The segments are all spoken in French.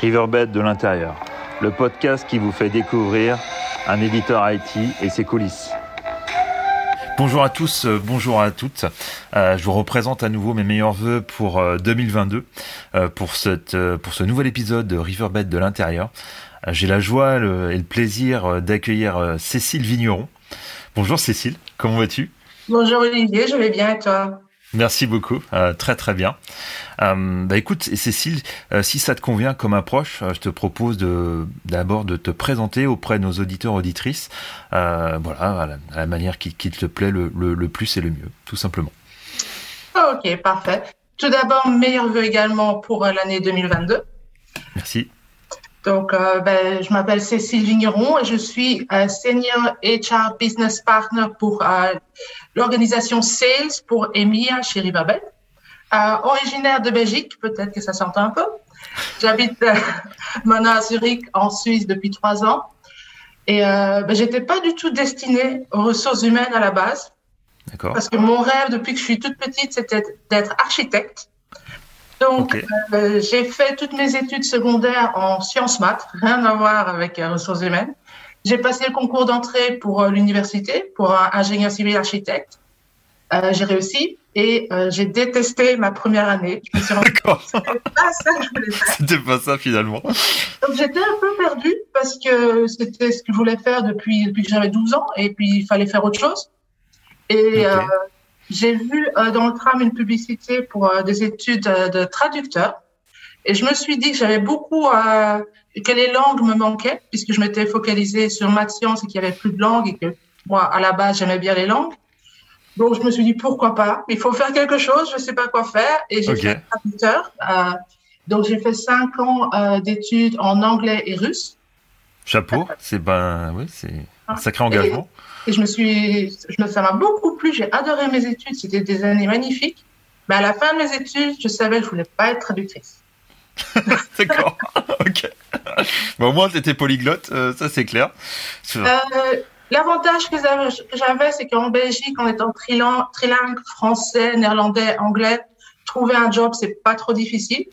Riverbed de l'intérieur, le podcast qui vous fait découvrir un éditeur IT et ses coulisses. Bonjour à tous, euh, bonjour à toutes. Euh, je vous représente à nouveau mes meilleurs voeux pour 2022 euh, pour cette pour ce nouvel épisode de Riverbed de l'intérieur. J'ai la joie et le plaisir d'accueillir Cécile Vigneron. Bonjour Cécile, comment vas-tu? Bonjour Olivier, je vais bien et toi? Merci beaucoup, euh, très très bien. Euh, bah écoute, Cécile, euh, si ça te convient comme approche, je te propose de d'abord de te présenter auprès de nos auditeurs auditrices, voilà, à la, manière qui, te plaît le, le, plus et le mieux, tout simplement. Ok, parfait. Tout d'abord, meilleurs vœux également pour l'année 2022. Merci. Donc, euh, ben, je m'appelle Cécile Vigneron et je suis euh, Senior HR Business Partner pour euh, l'organisation Sales pour EMEA chez Ribabel. originaire de Belgique, peut-être que ça s'entend un peu. J'habite maintenant à Zurich, en Suisse, depuis trois ans. Et ben, j'étais pas du tout destinée aux ressources humaines à la base. Parce que mon rêve depuis que je suis toute petite, c'était d'être architecte. Donc, euh, j'ai fait toutes mes études secondaires en sciences maths, rien à voir avec euh, ressources humaines. J'ai passé le concours d'entrée pour euh, l'université, pour un ingénieur civil architecte. j'ai réussi et j'ai détesté ma première année. Je me suis rendu compte que c'était pas ça que je voulais faire. C'était pas ça finalement. Donc j'étais un peu perdue parce que c'était ce que je voulais faire depuis, depuis que j'avais 12 ans et puis il fallait faire autre chose. Et j'ai vu euh, dans le tram une publicité pour euh, des études euh, de traducteur. Et je me suis dit que j'avais beaucoup, que les langues me manquaient, puisque je m'étais focalisée sur maths sciences et qu'il y avait plus de langues et que moi, à la base, j'aimais bien les langues. Donc, je me suis dit, pourquoi pas? Il faut faire quelque chose, je ne sais pas quoi faire. Et j'ai fait traducteur. donc, j'ai fait cinq ans d'études en anglais et russe. Chapeau, c'est ben, oui, c'est un sacré engagement. Et je me suis, je ça m'a beaucoup plu. J'ai adoré mes études. C'était des années magnifiques. Mais à la fin de mes études, je savais que je voulais pas être traductrice. D'accord. ok. au moins, tu étais polyglotte, euh, ça c'est clair. Euh, l'avantage que j'avais, c'est qu'en Belgique, en étant trilingue, trilingue, français, néerlandais, anglais, trouver un job, c'est pas trop difficile.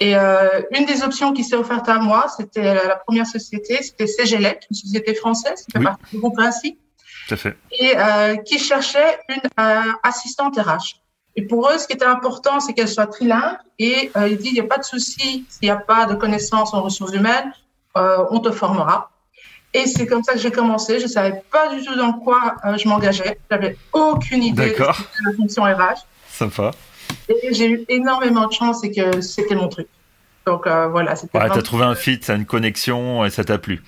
Et euh, une des options qui s'est offerte à moi, c'était la, première société, c'était CGLEC, une société française qui fait partie du groupe Vinci. Et euh, qui cherchait une euh, assistante RH. Et pour eux, ce qui était important, c'est qu'elle soit trilingue. Et euh, il dit, il n'y a pas de souci, s'il n'y a pas de connaissances en ressources humaines, on te formera. Et c'est comme ça que j'ai commencé. Je ne savais pas du tout dans quoi je m'engageais. Je n'avais aucune idée de la fonction RH. Sympa. Et j'ai eu énormément de chance et que c'était mon truc. Donc voilà. tu as trouvé un fit, une connexion et ça t'a plu.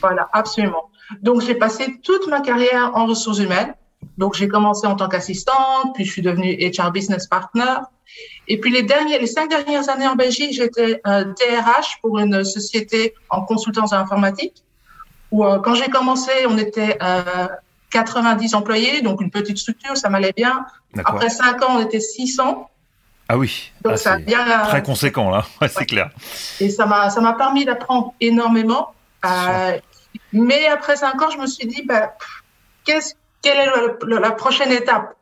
Voilà, absolument. Donc, j'ai passé toute ma carrière en ressources humaines. Donc, j'ai commencé en tant qu'assistante, puis je suis devenue HR Business Partner. Et puis, les, derniers, les cinq dernières années en Belgique, j'étais euh, DRH pour une société en consultance informatique, où euh, quand j'ai commencé, on était euh, 90 employés, donc une petite structure, ça m'allait bien. Après cinq ans, on était 600. Ah oui, donc ah, ça bien, très conséquent là, c'est clair. Et ça m'a ça m'a permis d'apprendre énormément. Euh, mais après cinq ans, je me suis dit, bah, qu'est-ce, quelle est la prochaine étape?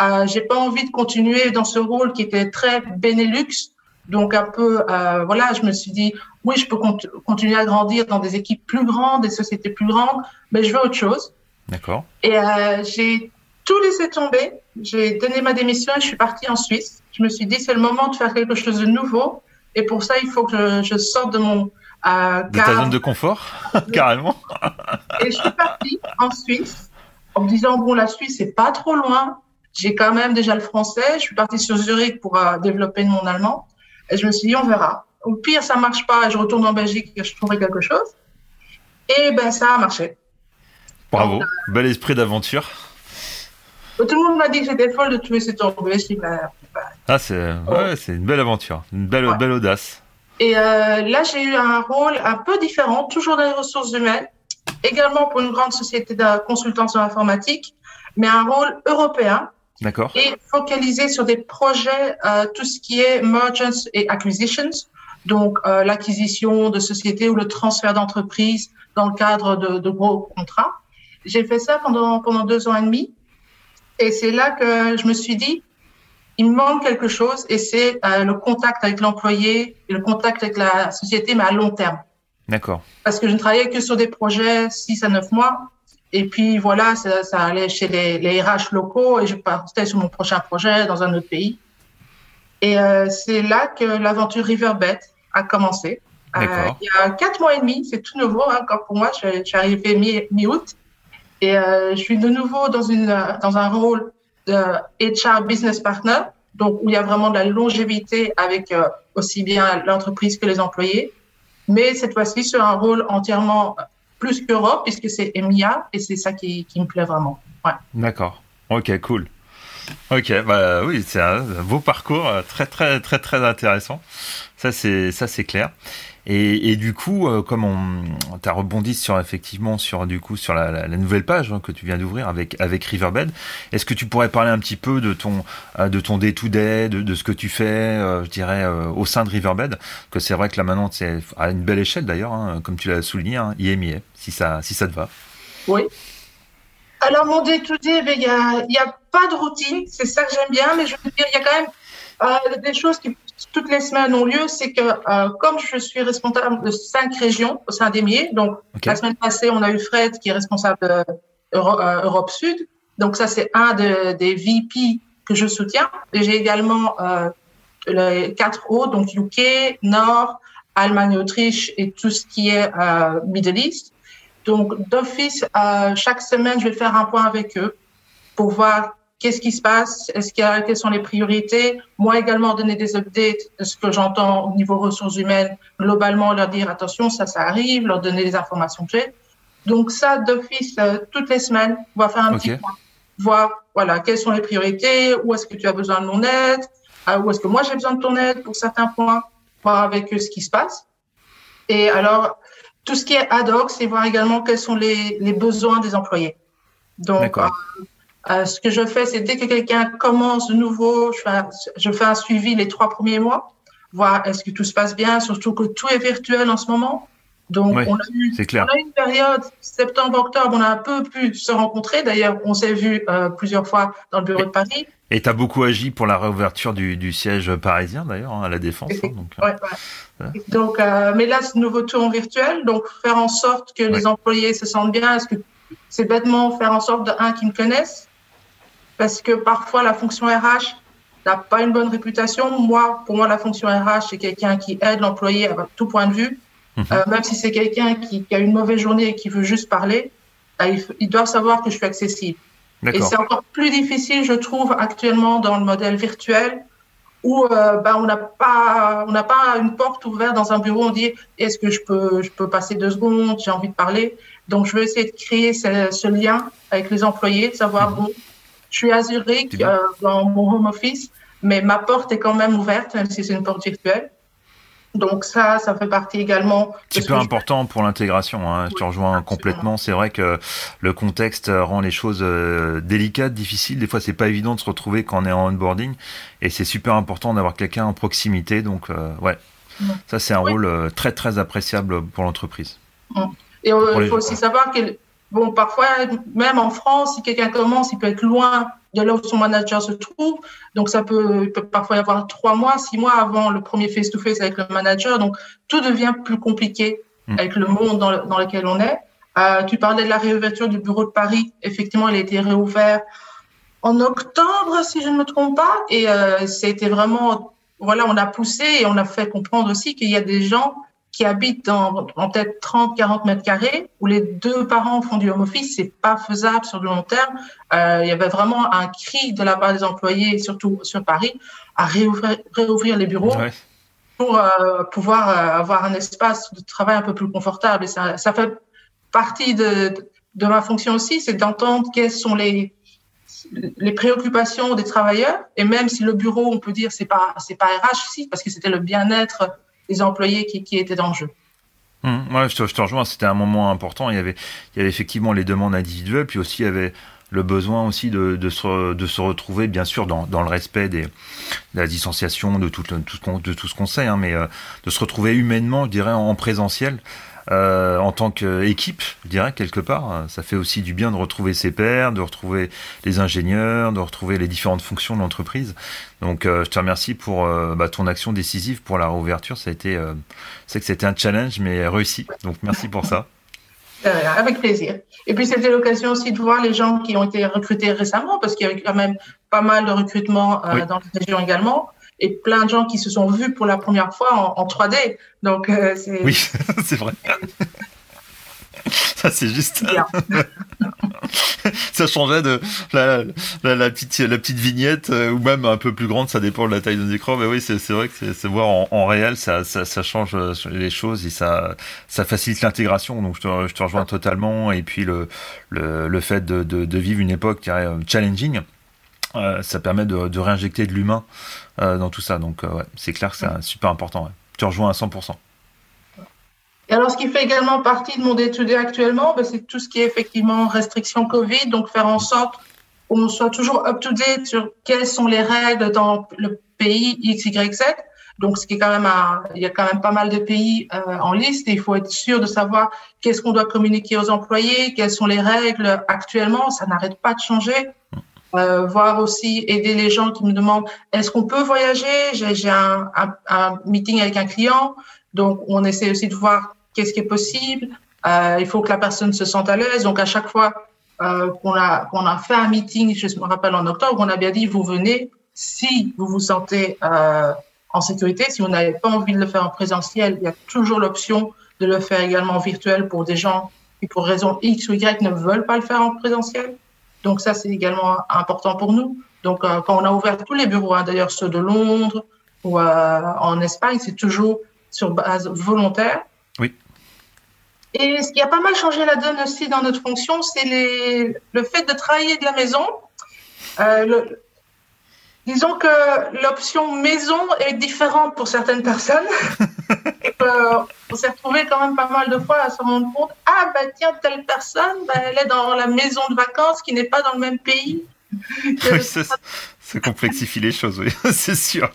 Euh, J'ai pas envie de continuer dans ce rôle qui était très Benelux. Donc un peu, euh, voilà, je me suis dit, oui, je peux continuer à grandir dans des équipes plus grandes, des sociétés plus grandes, mais je veux autre chose. D'accord. Et euh, j'ai tout laissé tomber. J'ai donné ma démission et je suis partie en Suisse. Je me suis dit, c'est le moment de faire quelque chose de nouveau. Et pour ça, il faut que je, je sorte de mon de ta zone de confort, carrément. et je suis partie en Suisse en me disant bon la Suisse c'est pas trop loin, j'ai quand même déjà le français. Je suis partie sur Zurich pour euh, développer mon allemand et je me suis dit on verra. Au pire ça marche pas et je retourne en Belgique et je trouverai quelque chose. Et ben ça a marché. Bravo, bel esprit d'aventure. Tout le monde m'a dit que j'étais folle de tuer cette ben, ah c'est ouais, c'est une belle aventure, une belle belle audace. Et euh, là, j'ai eu un rôle un peu différent, toujours dans les ressources humaines, également pour une grande société de consultance en informatique, mais un rôle européen. D'accord. Et focalisé sur des projets, euh, tout ce qui est mergers et acquisitions, donc euh, l'acquisition de sociétés ou le transfert d'entreprises dans le cadre de, de gros contrats. J'ai fait ça pendant pendant deux ans et demi, et c'est là que je me suis dit, il me manque quelque chose et c'est euh, le contact avec l'employé et le contact avec la société, mais à long terme. D'accord. Parce que je ne travaillais que sur des projets 6 à 9 mois. Et puis voilà, ça, ça allait chez les, les, RH locaux et je partais sur mon prochain projet dans un autre pays. Et euh, c'est là que l'aventure Riverbed a commencé. Euh, il y a quatre mois et demi, c'est tout nouveau hein, encore pour moi. Je, je suis arrivée mi-août et euh, je suis de nouveau dans, une, dans un rôle HR Business Partner, donc où il y a vraiment de la longévité avec euh, aussi bien l'entreprise que les employés. Mais cette fois-ci sur un rôle entièrement plus qu'Europe, puisque c'est EMIA, et c'est ça qui, qui, me plaît vraiment. Ouais. D'accord. Ok, cool. Ok, bah oui, c'est un beau parcours, euh, très très très très intéressant. Ça c'est ça c'est clair. Et, du coup, euh, comme on t'a rebondi sur effectivement sur du coup sur la, nouvelle page hein, que tu viens d'ouvrir avec avec Riverbed, est-ce que tu pourrais parler un petit peu de ton euh, de ton day to day, de, ce que tu fais, je dirais au sein de Riverbed, que c'est vrai que là maintenant c'est à une belle échelle d'ailleurs, hein, comme tu l'as souligné, hein, IMIA, si ça si ça te va. Oui. Alors mon day to day, il y a il y a pas de routine, c'est ça que j'aime bien, mais je veux dire il y a quand même euh, des choses qui toutes les semaines ont lieu, c'est que euh, comme je suis responsable de cinq régions au sein d'EMIE, donc okay. la semaine passée, on a eu Fred qui est responsable de Euro, euh, Europe Sud. Donc ça, c'est un de, des VP que je soutiens. J'ai également euh, les quatre autres, donc UK, Nord, Allemagne, Autriche et tout ce qui est euh, Middle East. Donc d'office, euh, chaque semaine, je vais faire un point avec eux pour voir qu'est-ce qui se passe, est-ce qu'il y a, quelles sont les priorités. Moi également donner des updates de ce que j'entends au niveau ressources humaines, globalement leur dire attention, ça, ça arrive, leur donner les informations que j'ai. Donc ça, d'office, euh, toutes les semaines, on va faire un okay. petit point, voir voilà quelles sont les priorités, où est-ce que tu as besoin de mon aide, euh, où est-ce que moi j'ai besoin de ton aide pour certains points, voir avec eux ce qui se passe. Et alors, tout ce qui est ad hoc, c'est voir également quels sont les, les besoins des employés. Donc, euh, euh, ce que je fais, c'est dès que quelqu'un commence de nouveau, je fais, un, je fais un suivi les trois premiers mois, voir est-ce que tout se passe bien, surtout que tout est virtuel en ce moment. Donc, oui, on, a eu, clair. on a eu une période, septembre-octobre, on a un peu pu se rencontrer. D'ailleurs, on s'est vu euh, plusieurs fois dans le bureau de Paris. Et tu as beaucoup agi pour la réouverture du, du siège parisien, d'ailleurs, hein, à la Défense. Hein, donc, ouais, ouais. Ouais. donc euh, mais là, c'est nouveau tour en virtuel. Donc, faire en sorte que les employés se sentent bien. Est-ce que c'est bêtement faire en sorte, de un, qu'ils me connaissent? Parce que parfois la fonction RH n'a pas une bonne réputation. Moi, pour moi, la fonction RH, c'est quelqu'un qui aide l'employé à tout point de vue. Mmh. Euh, même si c'est quelqu'un qui, qui, a une mauvaise journée et qui veut juste parler, euh, il, il, doit savoir que je suis accessible. Et c'est encore plus difficile, je trouve, actuellement dans le modèle virtuel où euh, bah, on n'a pas, on n'a pas une porte ouverte dans un bureau. On dit est-ce que je peux, je peux passer deux secondes, j'ai envie de parler. Donc je vais essayer de créer ce, ce lien avec les employés, de savoir mmh. bon je suis à Zurich euh, dans mon home office, mais ma porte est quand même ouverte, même si c'est une porte virtuelle. Donc ça, ça fait partie également. C'est peu important pour l'intégration. Hein. Oui, je te rejoins absolument. complètement. C'est vrai que le contexte rend les choses euh, délicates, difficiles. Des fois, c'est pas évident de se retrouver quand on est en onboarding, et c'est super important d'avoir quelqu'un en proximité. Donc euh, ouais, ça c'est un oui. rôle euh, très très appréciable pour l'entreprise. Et euh, il faut aussi savoir que Bon, parfois, même en France, si quelqu'un commence, il peut être loin de là où son manager se trouve. Donc, ça peut, il peut parfois y avoir trois mois, six mois avant le premier face-to-face -face avec le manager. Donc, tout devient plus compliqué mmh. avec le monde dans, le, dans lequel on est. Euh, tu parlais de la réouverture du bureau de Paris. Effectivement, il a été réouvert en octobre, si je ne me trompe pas. Et euh, c'était vraiment, voilà, on a poussé et on a fait comprendre aussi qu'il y a des gens qui habitent dans, dans peut-être 30, 40 mètres carrés, où les deux parents font du home office, c'est pas faisable sur le long terme. Euh, il y avait vraiment un cri de la part des employés, surtout sur Paris, à réouvrir, réouvrir les bureaux ouais. pour euh, pouvoir euh, avoir un espace de travail un peu plus confortable. Et ça, ça fait partie de, de ma fonction aussi, c'est d'entendre quelles sont les, les préoccupations des travailleurs. Et même si le bureau, on peut dire, c'est pas, c'est pas RH, si, parce que c'était le bien-être les employés qui, qui étaient le jeu. Mmh, je te, rejoins, c'était un moment important. Il y, avait, effectivement les demandes individuelles, puis aussi il y avait le besoin aussi de, se, retrouver, bien sûr, dans, le respect de la distanciation, de tout, tout, de tout ce qu'on sait, hein, mais euh, de se retrouver humainement, je dirais, en, présentiel, euh, en tant qu'équipe, je dirais, quelque part. Ça fait aussi du bien de retrouver ses pairs, de retrouver les ingénieurs, de retrouver les différentes fonctions de l'entreprise. Donc, je te remercie pour bah, ton action décisive pour la réouverture. Ça a été, c'est que c'était un challenge, mais réussi. Donc, merci pour ça. Avec plaisir. Et puis, c'était l'occasion aussi de voir les gens qui ont été recrutés récemment, parce qu'il y avait quand même pas mal de recrutements dans la région également et plein de gens qui se sont vus pour la première fois en, 3D. Donc, euh, c'est. Oui, c'est vrai. Ça, c'est juste. ça changeait de la, la, petite, la petite vignette, euh, ou même un peu plus grande, ça dépend de la taille de l'écran. Mais oui, c'est vrai que c'est voir en, en, réel, ça, ça, ça, change euh, les choses et ça, ça facilite l'intégration. Donc, je te, je te, rejoins totalement. Et puis, le, le, le fait de, de, de, vivre une époque, je dirais, challenging. Euh, ça permet de, de réinjecter de l'humain euh, dans tout ça. Donc, euh, ouais, c'est clair que c'est super important. Ouais. Tu rejoins à 100%. Et alors, ce qui fait également partie de mon day-to-day actuellement, ben, c'est tout ce qui est effectivement restriction Covid, donc faire en sorte qu'on soit toujours up-to-date sur quelles sont les règles dans le pays X, Y, Z. Donc, ce qui est quand même il y a quand même pas mal de pays euh, en liste et il faut être sûr de savoir qu'est-ce qu'on doit communiquer aux employés, quelles sont les règles actuellement. Ça n'arrête pas de changer. Euh, voir aussi aider les gens qui me demandent est-ce qu'on peut voyager? J'ai un, un, un, meeting avec un client, donc on essaie aussi de voir qu'est-ce qui est possible. Euh, il faut que la personne se sente à l'aise. Donc à chaque fois euh, qu'on a qu'on a fait un meeting, je me rappelle en octobre, on a bien dit vous venez si vous vous sentez euh, en sécurité. Si vous n'avez pas envie de le faire en présentiel, il y a toujours l'option de le faire également en virtuel pour des gens qui pour raison X ou Y ne veulent pas le faire en présentiel. Donc ça, c'est également important pour nous. Donc euh, quand on a ouvert tous les bureaux, hein, d'ailleurs ceux de Londres ou euh, en Espagne, c'est toujours sur base volontaire. Oui. Et ce qui a pas mal changé la donne aussi dans notre fonction, c'est le fait de travailler de la maison. Euh, le, disons que l'option maison est différente pour certaines personnes. euh, on s'est retrouvé quand même pas mal de fois à se rendre compte ah bah tiens telle personne bah, elle est dans la maison de vacances qui n'est pas dans le même pays. Oui, ça, complexifie les choses, oui, c'est sûr.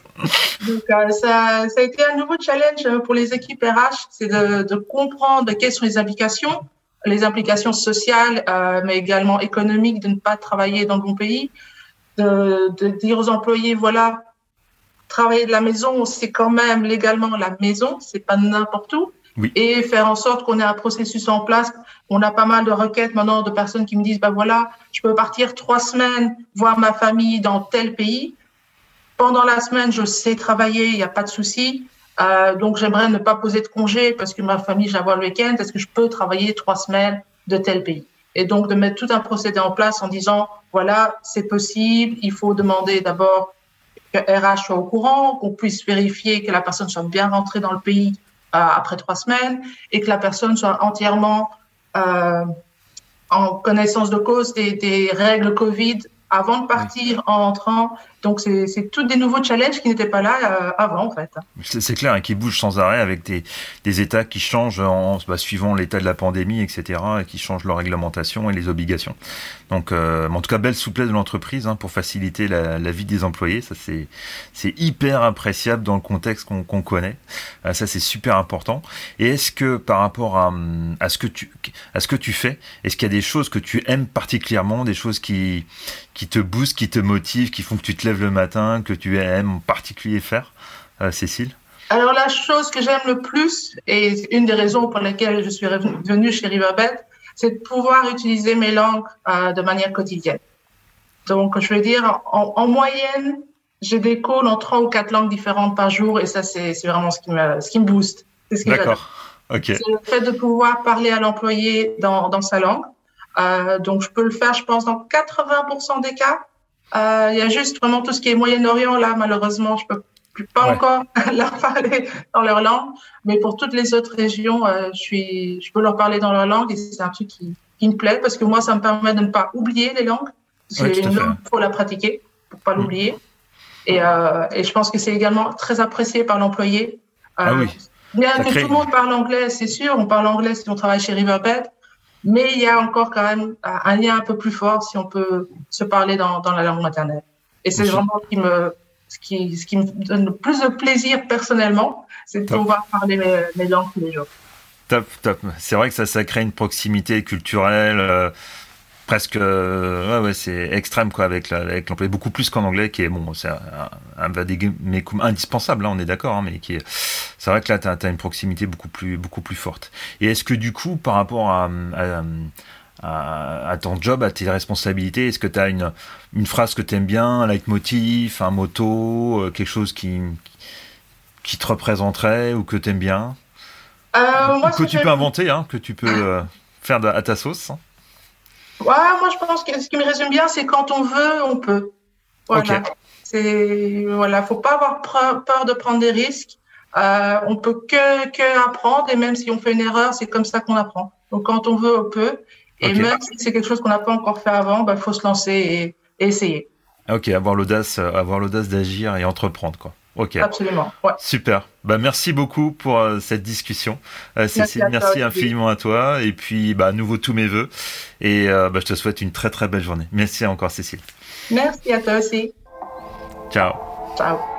Donc euh, ça, ça, a été un nouveau challenge pour les équipes RH, c'est de, de, comprendre quelles sont les implications, les implications sociales, euh, mais également économiques de ne pas travailler dans le bon pays, de, de dire aux employés voilà travailler de la maison, c'est quand même légalement la maison, c'est pas n'importe où. Oui. Et faire en sorte qu'on ait un processus en place. On a pas mal de requêtes maintenant de personnes qui me disent, bah voilà, je peux partir trois semaines voir ma famille dans tel pays. Pendant la semaine, je sais travailler, il n'y a pas de souci. Euh, donc j'aimerais ne pas poser de congé parce que ma famille, je la vois le week-end. Est-ce que je peux travailler trois semaines de tel pays? Et donc de mettre tout un procédé en place en disant, voilà, c'est possible. Il faut demander d'abord RH soit au courant, qu'on puisse vérifier que la personne soit bien rentrée dans le pays euh, après trois semaines et que la personne soit entièrement euh, en connaissance de cause des, des règles Covid avant de partir, en entrant. Donc, c'est tous des nouveaux challenges qui n'étaient pas là euh, avant, en fait. C'est clair, et hein, qui bougent sans arrêt avec des, des États qui changent en, bah, suivant l'état de la pandémie, etc., et qui changent leur réglementation et les obligations. Donc, euh, en tout cas, belle souplesse de l'entreprise hein, pour faciliter la, vie des employés. Ça, c'est hyper appréciable dans le contexte qu'on connaît. Euh, ça, c'est super important. Et est-ce que, par rapport à, ce que tu, à ce que tu fais, est-ce qu'il y a des choses que tu aimes particulièrement, des choses qui, qui te boostent, qui te motivent, qui font que tu te lèves le matin, que tu aimes en particulier faire, euh, Cécile? Alors la chose que j'aime le plus, et une des raisons pour lesquelles je suis venue chez Riverbed, c'est de pouvoir utiliser mes langues euh, de manière quotidienne. Donc je veux dire, en, moyenne, j'ai des calls en trois ou quatre langues différentes par jour, et ça c'est vraiment ce qui me, ce qui me booste. D'accord. Ok. C'est le fait de pouvoir parler à l'employé dans, dans sa langue. Euh, donc, je peux le faire, je pense, dans 80% des cas. Euh, il y a juste vraiment tout ce qui est Moyen-Orient, là, malheureusement, je peux pas encore leur parler dans leur langue. Mais pour toutes les autres régions, euh, je, suis, je peux leur parler dans leur langue et c'est un truc qui, qui, me plaît parce que moi, ça me permet de ne pas oublier les langues. C'est une langue, il faut la pratiquer pour pas mm. l'oublier. Et, euh, et, je pense que c'est également très apprécié par l'employé. ah oui. Bien que tout le monde parle anglais, c'est sûr, on parle anglais si on travaille chez Riverbed, mais il y a encore quand même un lien un peu plus fort si on peut se parler dans, dans la langue maternelle. Et c'est vraiment ce qui me, ce qui, ce qui me donne le plus de plaisir personnellement, c'est de pouvoir parler mes, mes langues tous les jours. Top, top. C'est vrai que ça, ça crée une proximité culturelle. Euh, presque ouais, ouais c'est extrême quoi avec l'employé beaucoup plus qu'en anglais qui est bon c'est un, un, mais indispensable là on est d'accord hein, mais qui est c'est vrai que là tu as, une proximité beaucoup plus beaucoup plus forte. Et est-ce que du coup par rapport à, à, ton job, à tes responsabilités Est-ce que tu as une, une phrase que tu aimes bien, un leitmotiv, un motto, euh, quelque chose qui, qui te représenterait ou que tu aimes bien? Euh, Que tu peux inventer, hein, que tu peux euh, faire à ta sauce hein. Ouais, moi je pense que ce qui me résume bien, c'est quand on veut, on peut. Voilà. C'est voilà, faut pas avoir peur de prendre des risques. Euh, on peut que, que apprendre et même si on fait une erreur, c'est comme ça qu'on apprend. Donc quand on veut, on peut. Et même si c'est quelque chose qu'on n'a pas encore fait avant, il bah, faut se lancer et, essayer. Ok, avoir l'audace, avoir l'audace d'agir et entreprendre quoi. Ok. Absolument. Ouais. Super. Bah merci beaucoup pour euh, cette discussion, euh, Cécile. Merci, infiniment à toi et puis bah à nouveau tous mes voeux et bah, je te souhaite une très très belle journée. Merci encore Cécile. Merci à toi aussi. Ciao. Ciao.